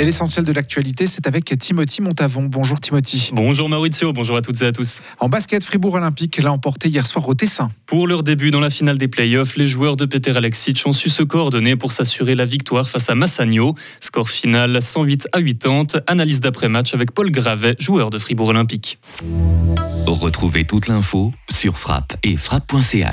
Et l'essentiel de l'actualité, c'est avec Timothy Montavon. Bonjour Timothy. Bonjour Maurizio, bonjour à toutes et à tous. En basket, Fribourg Olympique l'a emporté hier soir au Tessin. Pour leur début dans la finale des playoffs, les joueurs de Peter Alexic ont su se coordonner pour s'assurer la victoire face à Massagno. Score final 108 à 80. Analyse d'après-match avec Paul Gravet, joueur de Fribourg Olympique. Retrouvez toute l'info sur frappe et frappe.ch.